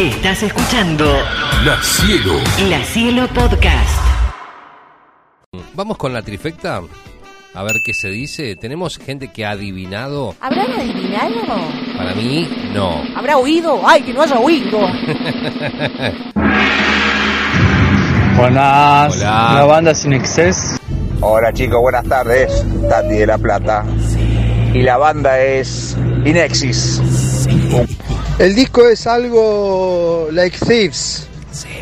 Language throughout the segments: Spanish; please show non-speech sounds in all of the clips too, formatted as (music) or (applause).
Estás escuchando La Cielo. La Cielo Podcast. Vamos con la trifecta. A ver qué se dice. Tenemos gente que ha adivinado. ¿Habrán adivinado? Para mí, no. ¿Habrá oído? ¡Ay, que no haya oído! (laughs) Buenas, Hola. la banda Sin Exces. Hola chicos, buenas tardes. Tati de La Plata. Y la banda es Inexis. El disco es algo like Thieves.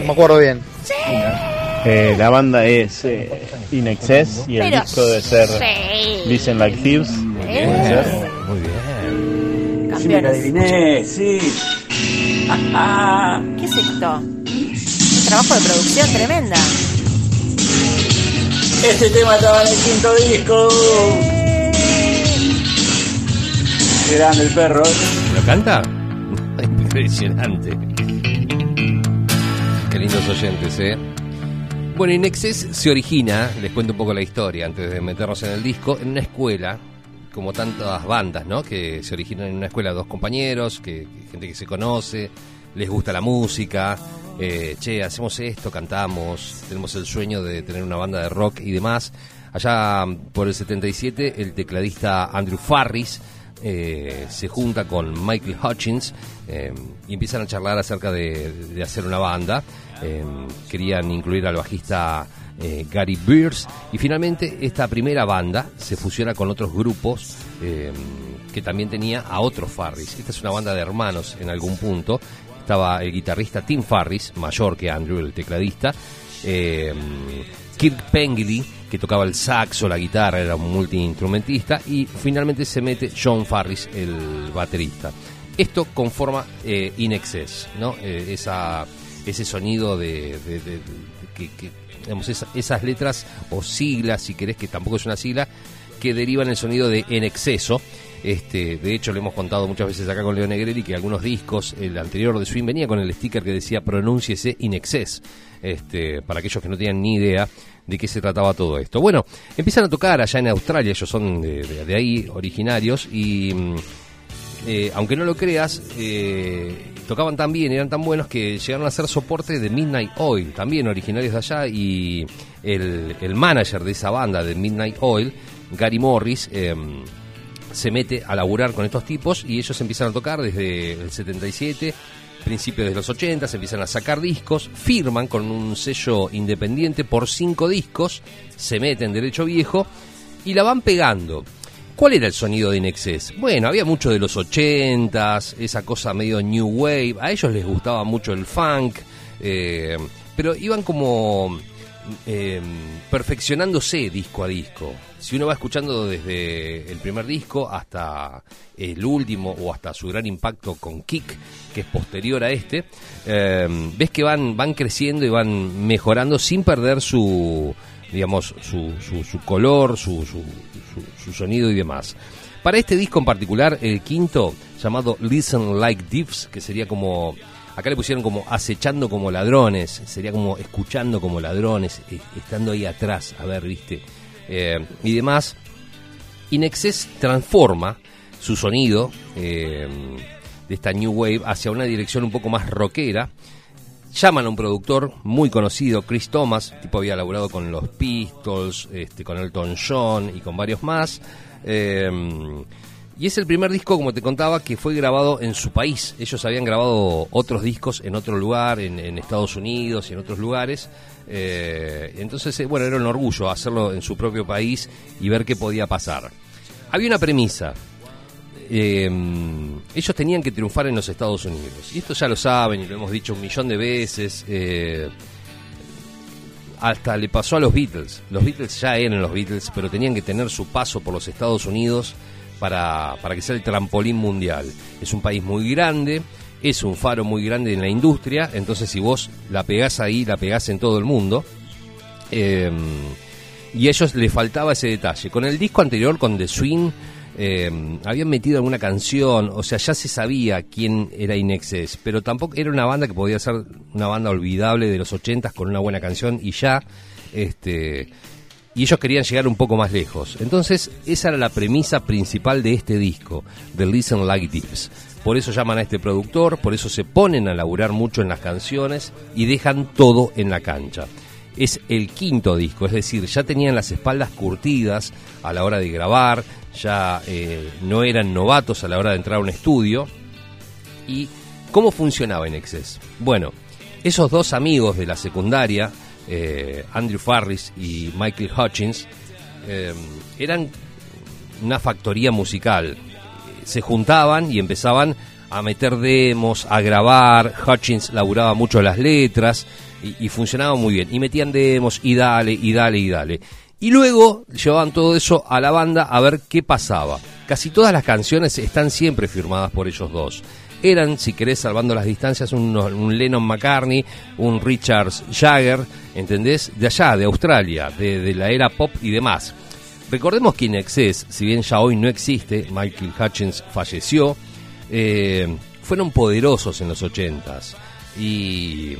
No me acuerdo bien. Eh, la banda es eh, In Excess y el Pero disco debe ser sí. Listen Like Thieves. Muy bien. Campeones. adiviné, sí. (laughs) ¿Qué es esto? Un trabajo de producción tremenda. Este tema estaba en el quinto disco. El perro. ¿Lo canta? (laughs) Impresionante. Qué lindos oyentes, ¿eh? Bueno, Inexcess se origina, les cuento un poco la historia antes de meternos en el disco, en una escuela, como tantas bandas, ¿no? Que se originan en una escuela, dos compañeros, que gente que se conoce, les gusta la música, eh, che, hacemos esto, cantamos, tenemos el sueño de tener una banda de rock y demás. Allá por el 77, el tecladista Andrew Farris eh, se junta con Michael Hutchins eh, y empiezan a charlar acerca de, hacer una banda. Eh, querían incluir al bajista Gary Beers y finalmente esta primera banda se fusiona con otros grupos que también tenía a otros Farris. Esta es una banda de hermanos en algún punto. Estaba el guitarrista Tim Farris, mayor que Andrew, el tecladista. Kirk Pengilly, que tocaba el saxo, la guitarra, era un multiinstrumentista, y finalmente se mete John Farris, el baterista. Esto conforma eh, In Excess, ¿no? Eh, esa, ese sonido de, que, esas letras o siglas, si querés, que tampoco es una sigla, que derivan el sonido de en exceso. Este, de hecho, le hemos contado muchas veces acá con Leo Negrelli que algunos discos, el anterior de Swing venía con el sticker que decía pronúnciese in excess. Este, para aquellos que no tenían ni idea de qué se trataba todo esto. Bueno, empiezan a tocar allá en Australia, ellos son de, ahí originarios y mm, eh, aunque no lo creas, eh, tocaban tan bien, eran tan buenos que llegaron a ser soporte de Midnight Oil, también originarios de allá, y el, el manager de esa banda de Midnight Oil, Gary Morris, eh, se mete a laburar con estos tipos y ellos empiezan a tocar desde el 77, principios de los 80, se empiezan a sacar discos, firman con un sello independiente por cinco discos, se meten derecho viejo y la van pegando. ¿Cuál era el sonido de Inexcess? Bueno, había mucho de los 80s, esa cosa medio new wave, a ellos les gustaba mucho el funk, eh, pero iban como eh, perfeccionándose disco a disco. Si uno va escuchando desde el primer disco hasta el último o hasta su gran impacto con Kick, que es posterior a este, eh, ves que van, van creciendo y van mejorando sin perder su, digamos, su, su, su color, su, su, su- sonido y demás. Para este disco en particular, el quinto, llamado Listen Like Thieves, que sería como Acá le pusieron como acechando como ladrones, sería como escuchando como ladrones, eh, estando ahí atrás, a ver, viste, Eh, y demás. Inexcess transforma su sonido eh, de esta New Wave hacia una dirección un poco más rockera. Llaman a un productor muy conocido, Chris Thomas, tipo había laburado con los Pistols, este, con Elton John y con varios más. Eh, y es el primer disco, como te contaba, que fue grabado en su país. Ellos habían grabado otros discos en otro lugar, en, Estados Unidos y en otros lugares. Eh, entonces, eh, bueno, era un orgullo hacerlo en su propio país y ver qué podía pasar. Había una premisa. Eh, ellos tenían que triunfar en los Estados Unidos. Y esto ya lo saben y lo hemos dicho un millón de veces. eh, hasta le pasó a los Beatles. Los Beatles ya eran los Beatles, pero tenían que tener su paso por los Estados Unidos para, para que sea el trampolín mundial. Es un país muy grande, es un faro muy grande en la industria, entonces si vos la pegás ahí, la pegás en todo el mundo. Eh, y a ellos les faltaba ese detalle. Con el disco anterior, con The Swing, eh, habían metido alguna canción, o sea, ya se sabía quién era Inexcess, pero tampoco era una banda que podía ser una banda olvidable de los ochentas con una buena canción y ya, este, y ellos querían llegar un poco más lejos. Entonces, esa era la premisa principal de este disco, de Listen Like This. Por eso llaman a este productor, por eso se ponen a laburar mucho en las canciones y dejan todo en la cancha. Es el quinto disco, es decir, ya tenían las espaldas curtidas a la hora de grabar, ya eh, no eran novatos a la hora de entrar a un estudio. ¿Y cómo funcionaba en Excess? Bueno, esos dos amigos de la secundaria, eh, Andrew Farris y Michael Hutchins, eh, eran una factoría musical. Se juntaban y empezaban a meter demos, a grabar. Hutchins laburaba mucho las letras y, y funcionaba muy bien. Y metían demos y dale, y dale, y dale. Y luego llevaban todo eso a la banda a ver qué pasaba. Casi todas las canciones están siempre firmadas por ellos dos. Eran, si querés, salvando las distancias, un, un Lennon McCartney, un Richard Jagger, ¿entendés? De allá, de Australia, de, la era pop y demás. Recordemos que Inexcess, si bien ya hoy no existe, Michael Hutchins falleció, eh, fueron poderosos en los ochentas y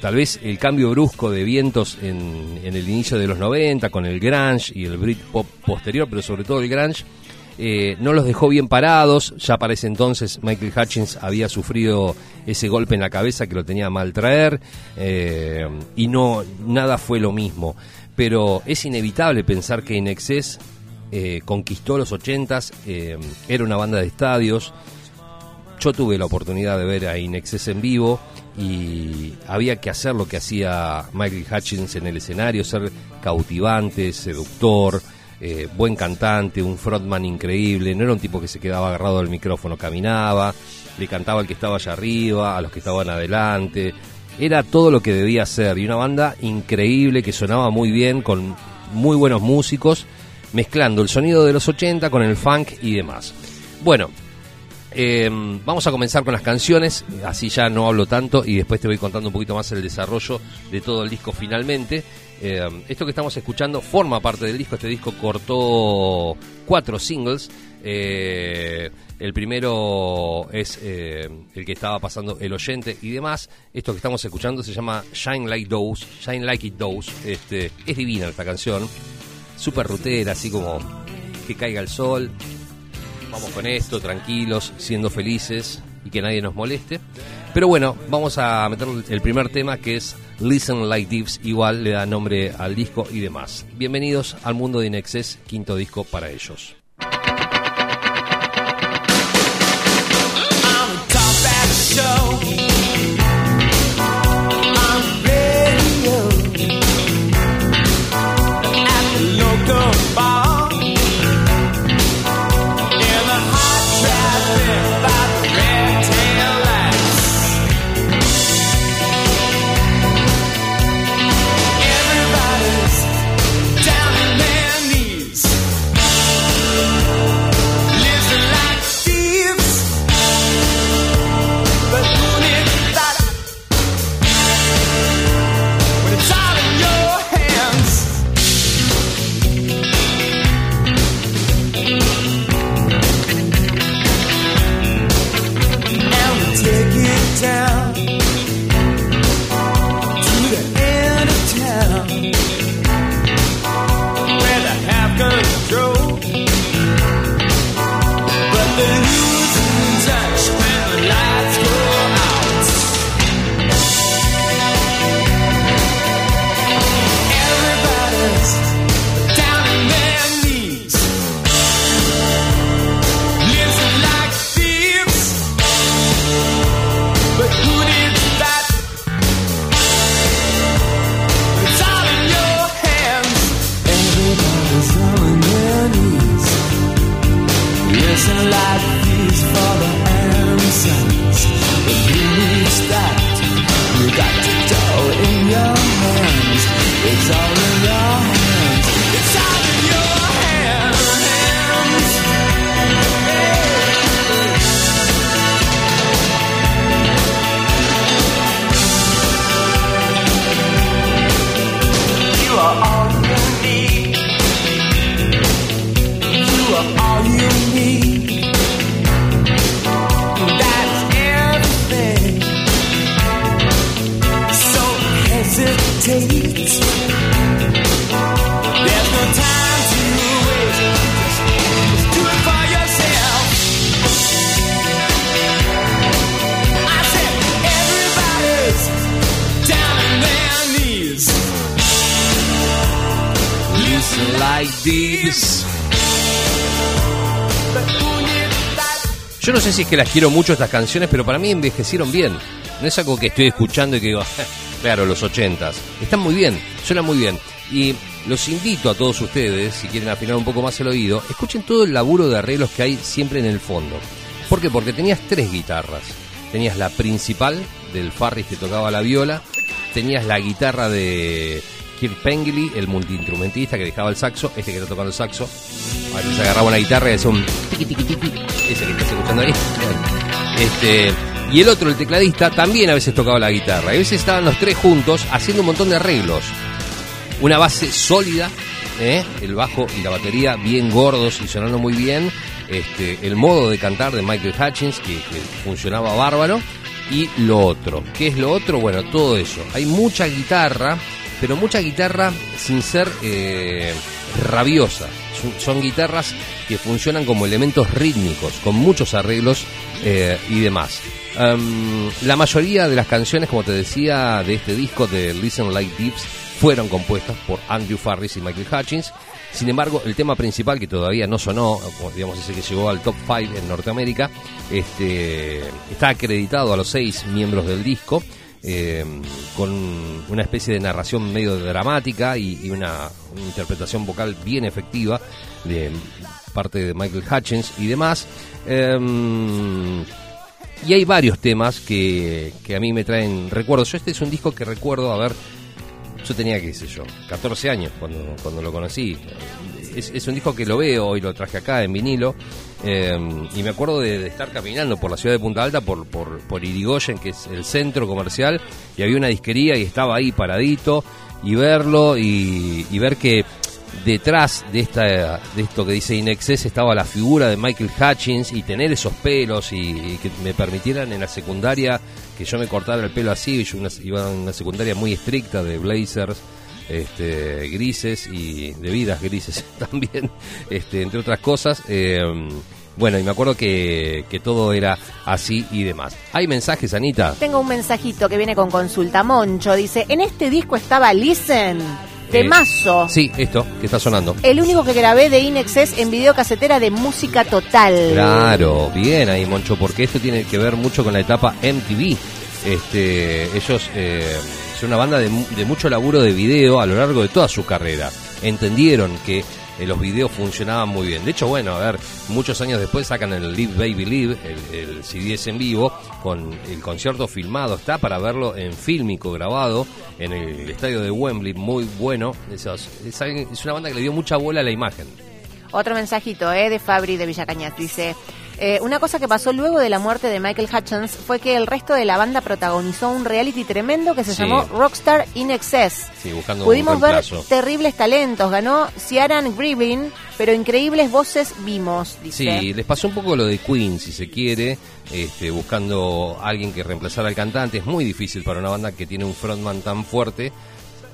tal vez el cambio brusco de vientos en, en el inicio de los 90 con el grunge y el Britpop posterior, pero sobre todo el grunge, eh, no los dejó bien parados. Ya para ese entonces Michael Hutchins había sufrido ese golpe en la cabeza que lo tenía mal traer eh, y no nada fue lo mismo. Pero es inevitable pensar que In Excess eh, conquistó los 80s, eh, era una banda de estadios. Yo tuve la oportunidad de ver a In Excess en vivo y había que hacer lo que hacía Michael Hutchins en el escenario, ser cautivante, seductor, eh, buen cantante, un frontman increíble, no era un tipo que se quedaba agarrado al micrófono, caminaba, le cantaba al que estaba allá arriba, a los que estaban adelante, era todo lo que debía ser y una banda increíble que sonaba muy bien con muy buenos músicos, mezclando el sonido de los 80 con el funk y demás. Bueno, eh, vamos a comenzar con las canciones, así ya no hablo tanto y después te voy contando un poquito más el desarrollo de todo el disco finalmente. Eh, esto que estamos escuchando forma parte del disco, este disco cortó cuatro singles. Eh, el primero es eh, el que estaba pasando el oyente y demás. Esto que estamos escuchando se llama Shine Like Those, Shine Like It Does. Este, es divina esta canción, súper rutera, así como que caiga el sol, vamos con esto, tranquilos, siendo felices y que nadie nos moleste. Pero bueno, vamos a meter el primer tema que es Listen Like This, igual le da nombre al disco y demás. Bienvenidos al mundo de Inexcess, quinto disco para ellos. Yo no sé si es que las quiero mucho estas canciones, pero para mí envejecieron bien. No es algo que estoy escuchando y que digo, claro, los ochentas. Están muy bien, suenan muy bien. Y los invito a todos ustedes, si quieren afinar un poco más el oído, escuchen todo el laburo de arreglos que hay siempre en el fondo. ¿Por qué? Porque tenías tres guitarras. Tenías la principal del Farris que tocaba la viola, tenías la guitarra de Kirk Pengilly, el multiinstrumentista que dejaba el saxo, este que está tocando el saxo. A agarraba una guitarra y hacía un ese que estás escuchando ahí. Este, y el otro, el tecladista, también a veces tocaba la guitarra. Y a veces estaban los tres juntos haciendo un montón de arreglos. Una base sólida, ¿eh? el bajo y la batería bien gordos y sonando muy bien. Este, el modo de cantar de Michael Hutchins, que funcionaba bárbaro. Y lo otro. ¿Qué es lo otro? Bueno, todo eso. Hay mucha guitarra, pero mucha guitarra sin ser eh, rabiosa. Son, guitarras que funcionan como elementos rítmicos, con muchos arreglos eh, y demás. Um, la mayoría de las canciones, como te decía, de este disco de Listen Like Deeps fueron compuestas por Andrew Farris y Michael Hutchins. Sin embargo, el tema principal que todavía no sonó, digamos ese que llegó al top 5 en Norteamérica, este, está acreditado a los seis miembros del disco. Eh, con una especie de narración medio dramática y, una, interpretación vocal bien efectiva de parte de Michael Hutchins y demás. Em, y hay varios temas que, que a mí me traen recuerdos. Yo este es un disco que recuerdo, a ver, yo tenía, qué sé yo, 14 años cuando, cuando lo conocí. Es, es un disco que lo veo y lo traje acá en vinilo. eh, y me acuerdo de, estar caminando por la ciudad de Punta Alta, por, por, por Irigoyen, que es el centro comercial, y había una disquería y estaba ahí paradito, y verlo y, ver que detrás de esta de esto que dice Inexcess estaba la figura de Michael Hutchins y tener esos pelos y, y que me permitieran en la secundaria que yo me cortara el pelo así, yo una- iba a una secundaria muy estricta de blazers este, grises y de vidas grises (laughs) también, este, entre otras cosas. eh, bueno, y me acuerdo que, que todo era así y demás. ¿Hay mensajes, Anita? Tengo un mensajito que viene con consulta. Moncho dice, en este disco estaba Listen, Eh, temazo. Sí, esto que está sonando. El único que grabé de Inexcess en videocasetera de música total. Claro, bien ahí, Moncho, porque esto tiene que ver mucho con la etapa MTV. Este, ellos eh, una banda de, mu- de mucho laburo de video a lo largo de toda su carrera. Entendieron que eh, los videos funcionaban muy bien. De hecho, bueno, a ver, muchos años después sacan el Live Baby Live, el, el CD es en vivo, con el concierto filmado. Está para verlo en fílmico grabado en el estadio de Wembley, muy bueno. Es, alguien- es una banda que le dio mucha bola a la imagen. Otro mensajito, eh, de Fabri de Villa Cañas. Dice, eh, una cosa que pasó luego de la muerte de Michael Hutchins fue que el resto de la banda protagonizó un reality tremendo que se Sí. llamó Rockstar in Excess. Sí, buscando Pudimos un ver terribles talentos. Ganó Ciaran Grievin, pero increíbles voces vimos, dice. Sí, les pasó un poco lo de Queen, si se quiere, este, buscando a alguien que reemplazara al cantante. Es muy difícil para una banda que tiene un frontman tan fuerte,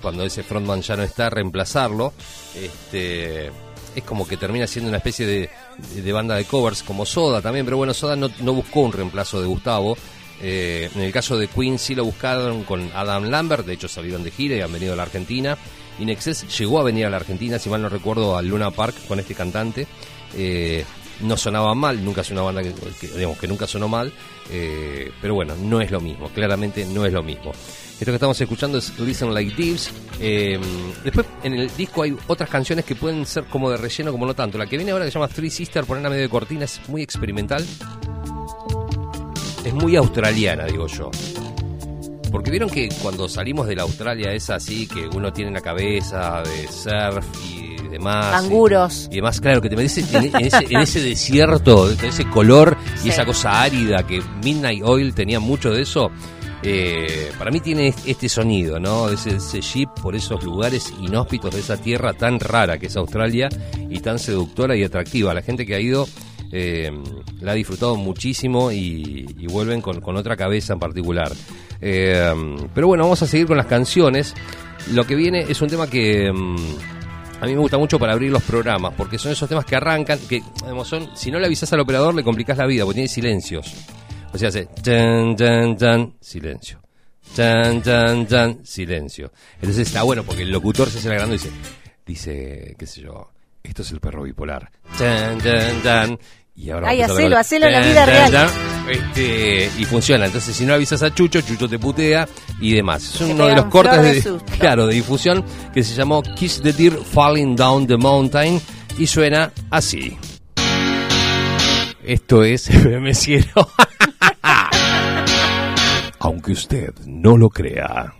cuando ese frontman ya no está, reemplazarlo. Este, es como que termina siendo una especie de, de banda de covers, como Soda también, pero bueno, Soda no, no buscó un reemplazo de Gustavo. Eh, en el caso de Queen sí lo buscaron con Adam Lambert, de hecho salieron de gira y han venido a la Argentina. Inexcess llegó a venir a la Argentina, si mal no recuerdo, al Luna Park con este cantante. Eh, no sonaba mal, nunca es una banda que, que, digamos, que nunca sonó mal, eh, pero bueno, no es lo mismo, claramente no es lo mismo. Esto que estamos escuchando es Listen Like Thieves. Eh, después en el disco hay otras canciones que pueden ser como de relleno, como no tanto. La que viene ahora que se llama Three Sister, ponerla medio de cortina, es muy experimental. Es muy australiana, digo yo. Porque vieron que cuando salimos de la Australia es así, que uno tiene en la cabeza de surf y demás. Canguros. Y, y demás, claro, que te metes en, en ese, en ese desierto, con ese color y Sí. esa cosa árida que Midnight Oil tenía mucho de eso. Eh, para mí tiene este sonido, ¿no? Ese, ese jeep por esos lugares inhóspitos de esa tierra tan rara que es Australia y tan seductora y atractiva. La gente que ha ido eh, la ha disfrutado muchísimo y, vuelven con, con otra cabeza en particular. Eh, pero bueno, vamos a seguir con las canciones. Lo que viene es un tema que mm, a mí me gusta mucho para abrir los programas, porque son esos temas que arrancan, que digamos, son, si no le avisas al operador le complicás la vida, porque tiene silencios. O sea, hace tan, tan, tan, silencio. Tan, tan, tan, silencio. Entonces está bueno porque el locutor se hace la grande y dice, dice, qué sé yo, Esto es el perro bipolar. Tan, tan, tan. Y ahora Ay, hacelo, con- hacelo en la vida real. tan. Este, y funciona. Entonces, si no avisas a Chucho, Chucho te putea y demás. Es uno de los cortes de (laughs) claro, de difusión que se llamó Kiss the Deer Falling Down the Mountain y suena así. Esto es (laughs) FM Cielo. Aunque usted no lo crea.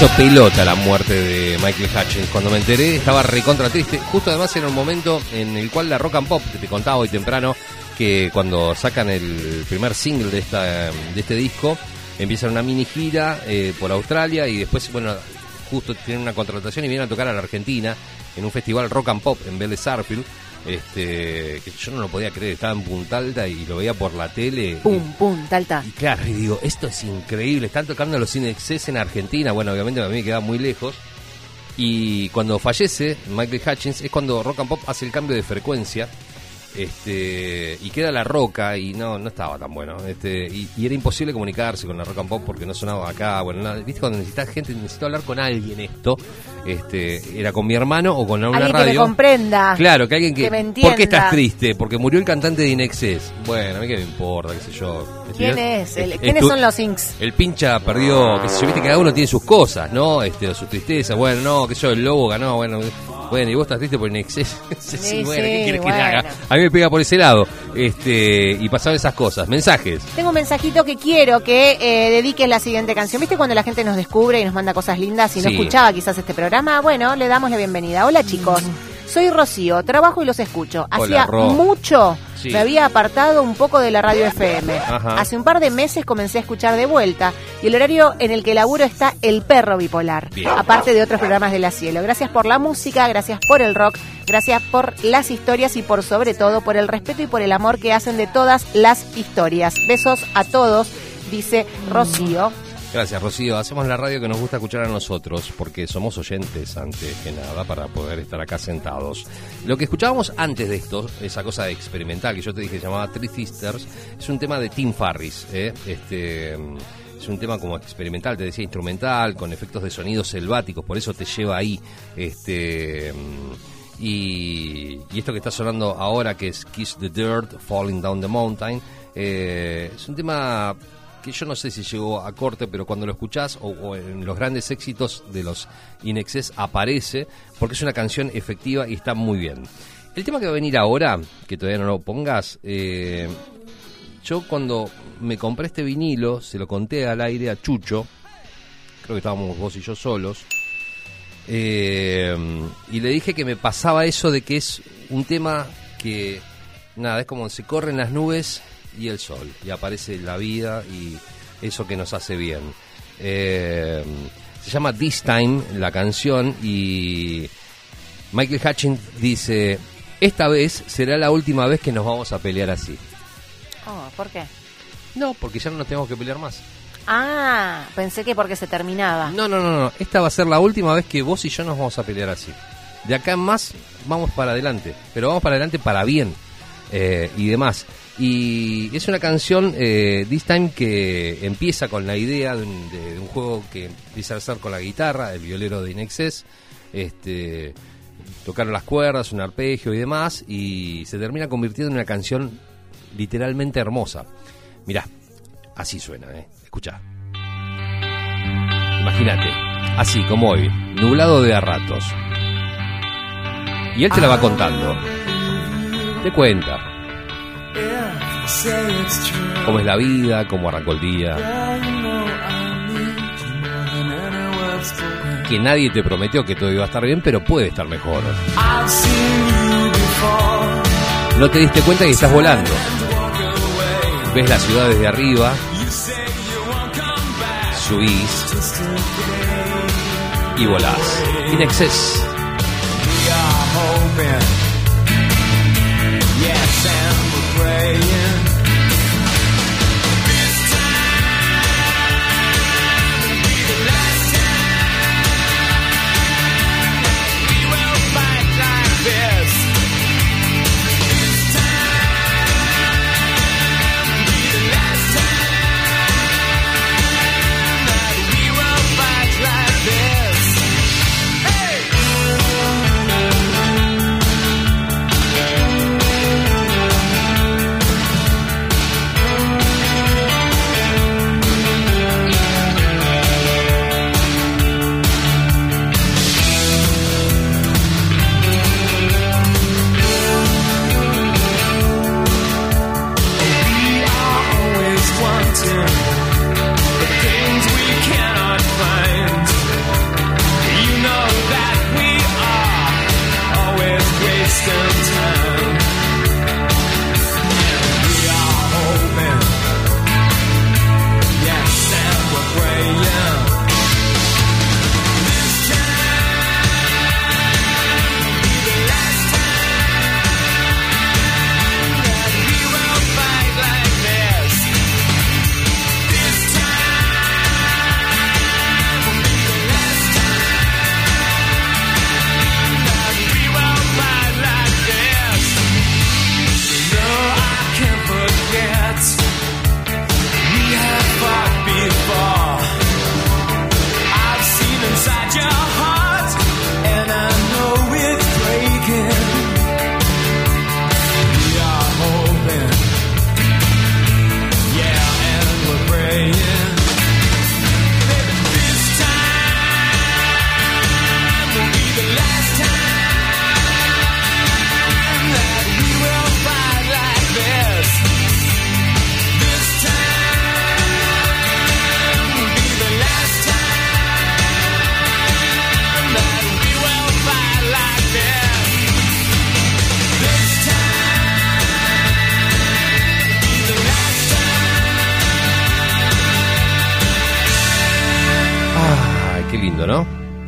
Hizo pelota la muerte de Michael Hutchins. Cuando me enteré estaba recontra triste. Justo además era un momento en el cual la rock and pop, que te contaba hoy temprano, que cuando sacan el primer single de, esta, de este disco, empiezan una mini gira eh, por Australia y después, bueno, justo tienen una contratación y vienen a tocar a la Argentina en un festival rock and pop en Vélez Sarsfield. Este, que yo no lo podía creer, estaba en Punta Alta y lo veía por la tele. Pum, pum, talta. y claro, y digo, esto es increíble. Están tocando los Inexcess en Argentina. Bueno, obviamente a mí me queda muy lejos. Y cuando fallece Michael Hutchins es cuando Rock and Pop hace el cambio de frecuencia. Este, y queda la roca y no no estaba tan bueno este y, y era imposible comunicarse con la rock and pop porque no sonaba acá bueno nada. viste cuando necesitas gente necesito hablar con alguien esto este era con mi hermano o con una Alguien que radio me comprenda. Claro, que alguien que... Que me ¿Por qué estás triste? Porque murió el cantante de Inexcess. Bueno, a mí que me importa, qué sé yo. ¿Quién es? El- ¿Quiénes estu- son los Inks? El pincha perdió, qué sé yo, viste que cada uno tiene sus cosas, ¿no? Este, sus tristezas, bueno, no, qué sé yo, el lobo ganó, bueno, bueno, y vos estás triste por Inexcess. (laughs) sí, Sí, bueno, ¿qué quieres que le bueno. haga? A mí me pega por ese lado. Este, y pasaban esas cosas. Mensajes. Tengo un mensajito que quiero que eh, dediques la siguiente canción. ¿Viste cuando la gente nos descubre y nos manda cosas lindas y no Sí. escuchaba quizás este programa? Bueno, le damos la bienvenida. Hola chicos, soy Rocío, trabajo y los escucho. Hacía mucho Sí. me había apartado un poco de la radio FM. Ajá. Hace un par de meses comencé a escuchar de vuelta y el horario en el que laburo está El Perro Bipolar, Bien. aparte de otros programas de la cielo. Gracias por la música, gracias por el rock, gracias por las historias y por sobre todo por el respeto y por el amor que hacen de todas las historias. Besos a todos, dice Rocío. Gracias, Rocío. Hacemos la radio que nos gusta escuchar a nosotros, porque somos oyentes antes que nada para poder estar acá sentados. Lo que escuchábamos antes de esto, esa cosa experimental que yo te dije llamaba Three Sisters, es un tema de Tim Farris. ¿eh? Este, es un tema como experimental, te decía instrumental, con efectos de sonidos selváticos, por eso te lleva ahí. Este. mm, Y, y esto que está sonando ahora, que es Kiss the Dirt, Falling Down the Mountain, eh, es un tema que yo no sé si llegó a corte, pero cuando lo escuchás o, en los grandes éxitos de los Inexes aparece, porque es una canción efectiva y está muy bien. El tema que va a venir ahora, que todavía no lo pongas, eh, yo cuando me compré este vinilo, se lo conté al aire a Chucho, creo que estábamos vos y yo solos, eh, y le dije que me pasaba eso de que es un tema que, nada, es como se corren las nubes y el sol, y aparece la vida y eso que nos hace bien. Eh, se llama This Time la canción y Michael Hutchins dice, esta vez será la última vez que nos vamos a pelear así. Oh, ¿Por qué? No, porque ya no nos tenemos que pelear más. Ah, pensé que porque se terminaba. No, no, no, no. Esta va a ser la última vez que vos y yo nos vamos a pelear así. De acá en más vamos para adelante, pero vamos para adelante para bien eh, y demás. Y es una canción, eh, This Time, que empieza con la idea de un, de- de un juego que empieza a hacer con la guitarra, el violero de Inexcess, este, tocaron las cuerdas, un arpegio y demás, y se termina convirtiendo en una canción literalmente hermosa. Mirá, así suena, ¿eh? Escucha. Imagínate, así como hoy, nublado de a ratos. Y él te la va contando. Te cuenta cómo es la vida, cómo arrancó el día. Que nadie te prometió que todo iba a estar bien, pero puede estar mejor. No te diste cuenta que estás volando. Ves la ciudad desde arriba, subís y volás. In excess. Ay,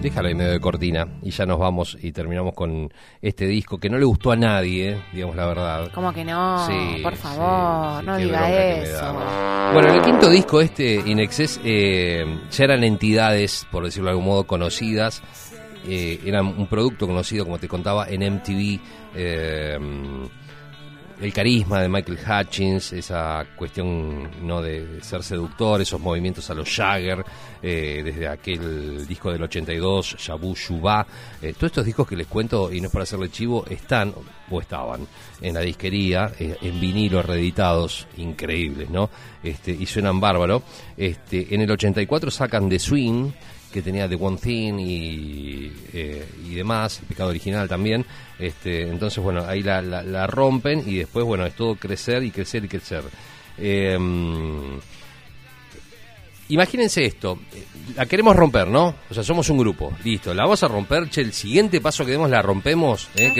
¿no? Déjalo ahí medio de cortina y ya nos vamos y terminamos con este disco que no le gustó a nadie, eh, digamos la verdad. ¿Cómo que no? Sí, Por favor, sí, no diga eso. Bueno, en el quinto disco este, Inexcess, eh, ya eran entidades, por decirlo de algún modo, conocidas. Eh, eran un producto conocido, como te contaba, en MTV. eh, el carisma de Michael Hutchins, esa cuestión no de ser seductor, esos movimientos a los Jagger, eh, desde aquel disco del 82, Shabu Shuba, eh, todos estos discos que les cuento, y no es para hacerle chivo, están o estaban en la disquería, eh, en vinilo reeditados, increíbles, ¿no? Este, y suenan bárbaro. Este, en el 84 sacan The Swing, que tenía The One Thing y, eh, y demás, el pecado original también. Este, entonces, bueno, ahí la, la- la rompen y después, bueno, es todo crecer y crecer y crecer. Eh, imagínense esto, eh, la queremos romper, ¿no? O sea, somos un grupo, listo, la vamos a romper, che, el siguiente paso que demos la rompemos, ¿eh?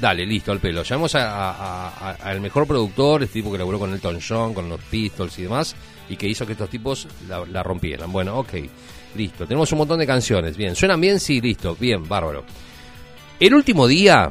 Dale, listo, al pelo. Llamamos a- a- a- al mejor productor, este tipo que laburó con Elton John, con los Pistols y demás, y que hizo que estos tipos la, la rompieran. Bueno, ok, listo, tenemos un montón de canciones, bien, ¿suenan bien? Sí, listo, bien, bárbaro. El último día,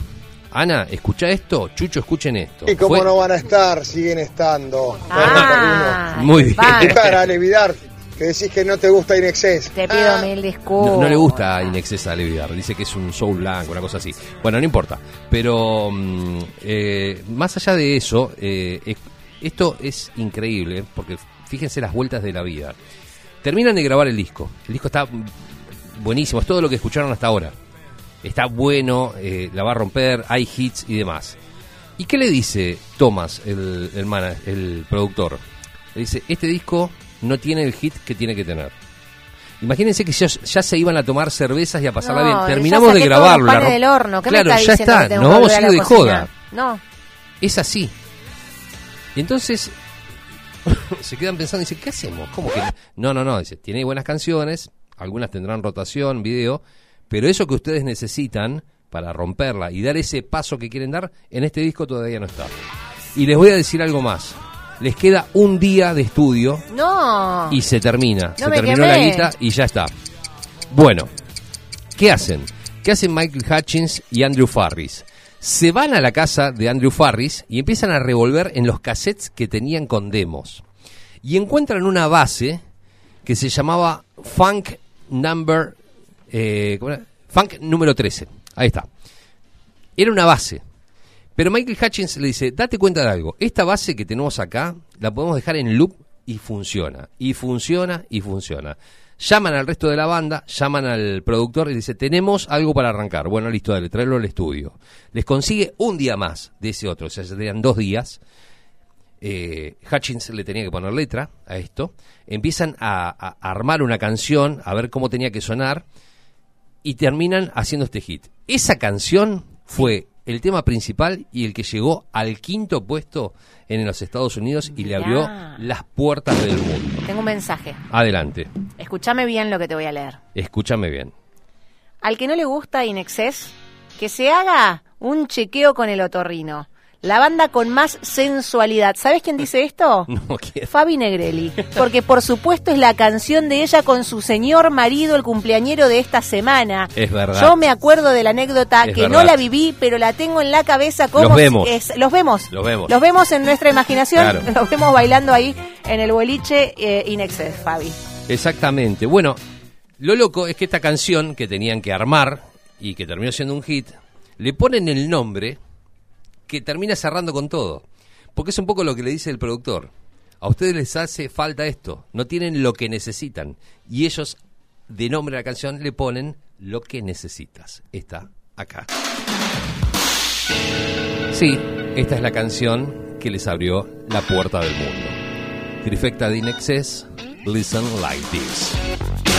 Ana, escucha esto, Chucho, escuchen esto. ¿Y cómo Fue- no van a estar? Siguen estando. Ah, Muy bien. vale. (laughs) ¿Qué cara, Levidar? Que decís que no te gusta Inexcess. Te pido mil disculpas. No, no le gusta a Inexcess a Levidar, dice que es un soul blanco, una cosa así. Bueno, no importa. Pero mm, eh, más allá de eso, eh, es- esto es increíble, porque fíjense las vueltas de la vida. Terminan de grabar el disco. El disco está buenísimo, es todo lo que escucharon hasta ahora. Está bueno, eh, la va a romper, hay hits y demás. ¿Y qué le dice Thomas, el, el, productor? Le dice, este disco no tiene el hit que tiene que tener. Imagínense que ya, ya se iban a tomar cervezas y a pasarla No, bien. Terminamos de grabarlo. la panes rom- del horno. ¿Qué me claro, está ya está. Nos vamos a ir de joda. No. Es así. Y entonces se quedan pensando y dicen, ¿qué hacemos? ¿Cómo que no? No, no, dice, tiene buenas canciones, algunas tendrán rotación, video, pero eso que ustedes necesitan para romperla y dar ese paso que quieren dar, en este disco todavía no está. Y les voy a decir algo más. Les queda un día de estudio No. y se termina. se terminó la guita y ya está. Bueno, ¿qué hacen? ¿Qué hacen Michael Hutchins y Andrew Farris? Se van a la casa de Andrew Farris y empiezan a revolver en los cassettes que tenían con demos. Y encuentran una base que se llamaba Funk Number. eh, ¿cómo era? Funk número 13. Ahí está. Era una base. Pero Michael Hutchins le dice, date cuenta de algo, esta base que tenemos acá la podemos dejar en loop y funciona, y funciona, y funciona. Llaman al resto de la banda, llaman al productor y dice, tenemos algo para arrancar. Bueno, listo, dale, tráelo al estudio. Les consigue un día más de ese otro, o sea, ya tenían dos días. Eh, Hutchins le tenía que poner letra a esto. Empiezan a, a armar una canción, a ver cómo tenía que sonar, y terminan haciendo este hit. Esa canción fue el tema principal y el que llegó al quinto puesto en los Estados Unidos y le abrió las puertas del mundo. Tengo un mensaje. Adelante, Escúchame bien lo que te voy a leer. escúchame bien. Al que no le gusta Inexcess, que se haga un chequeo con el otorrino. La banda con más sensualidad. ¿Sabes quién dice esto? (laughs) No quiero. Fabi Negrelli. Porque por supuesto es la canción de ella con su señor marido, el cumpleañero de esta semana. Es verdad. Yo me acuerdo de la anécdota Es que verdad. no la viví, pero la tengo en la cabeza como Los vemos. es- los vemos. Los vemos. Los vemos en nuestra imaginación. Claro. Los vemos bailando ahí en el boliche eh, Fabi. Exactamente. Bueno, lo loco es que esta canción que tenían que armar y que terminó siendo un hit, le ponen el nombre que termina cerrando con todo. Porque es un poco lo que le dice el productor. A ustedes les hace falta esto, no tienen lo que necesitan. Y ellos, de nombre a la canción, le ponen lo que necesitas. Está acá. Sí, esta es la canción que les abrió la puerta del mundo. Trifecta de Inexcess, Listen Like This.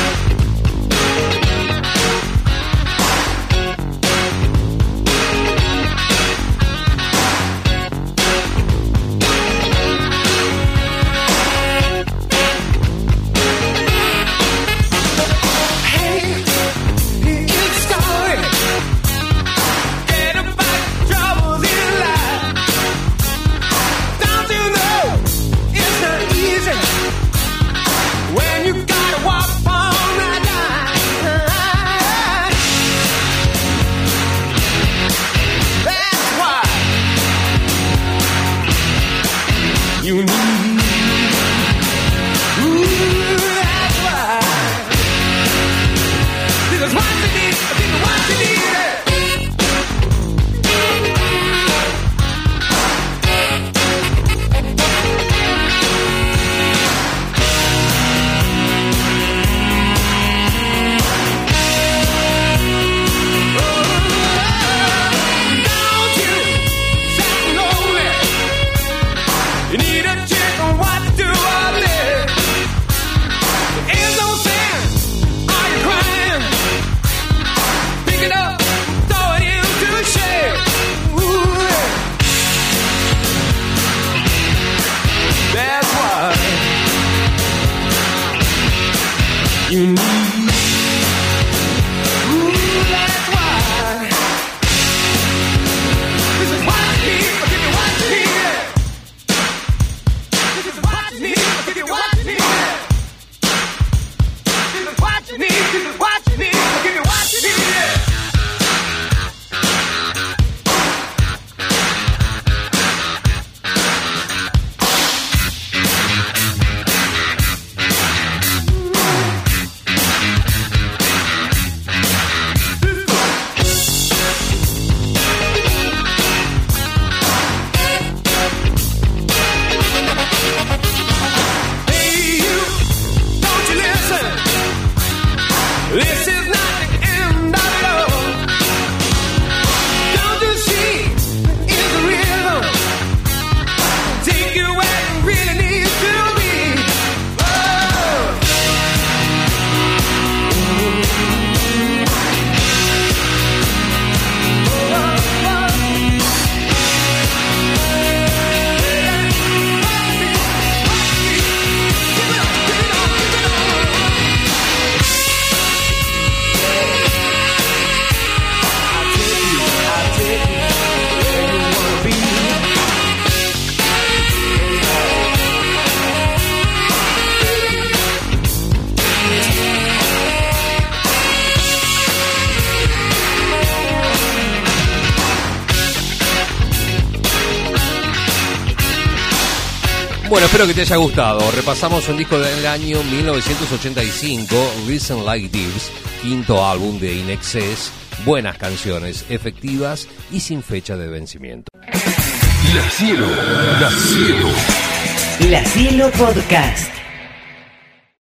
you. need espero que te haya gustado. Repasamos un disco del año 1985, Listen Like This, quinto álbum de In Excess. Buenas canciones, efectivas y sin fecha de vencimiento. La Cielo Podcast.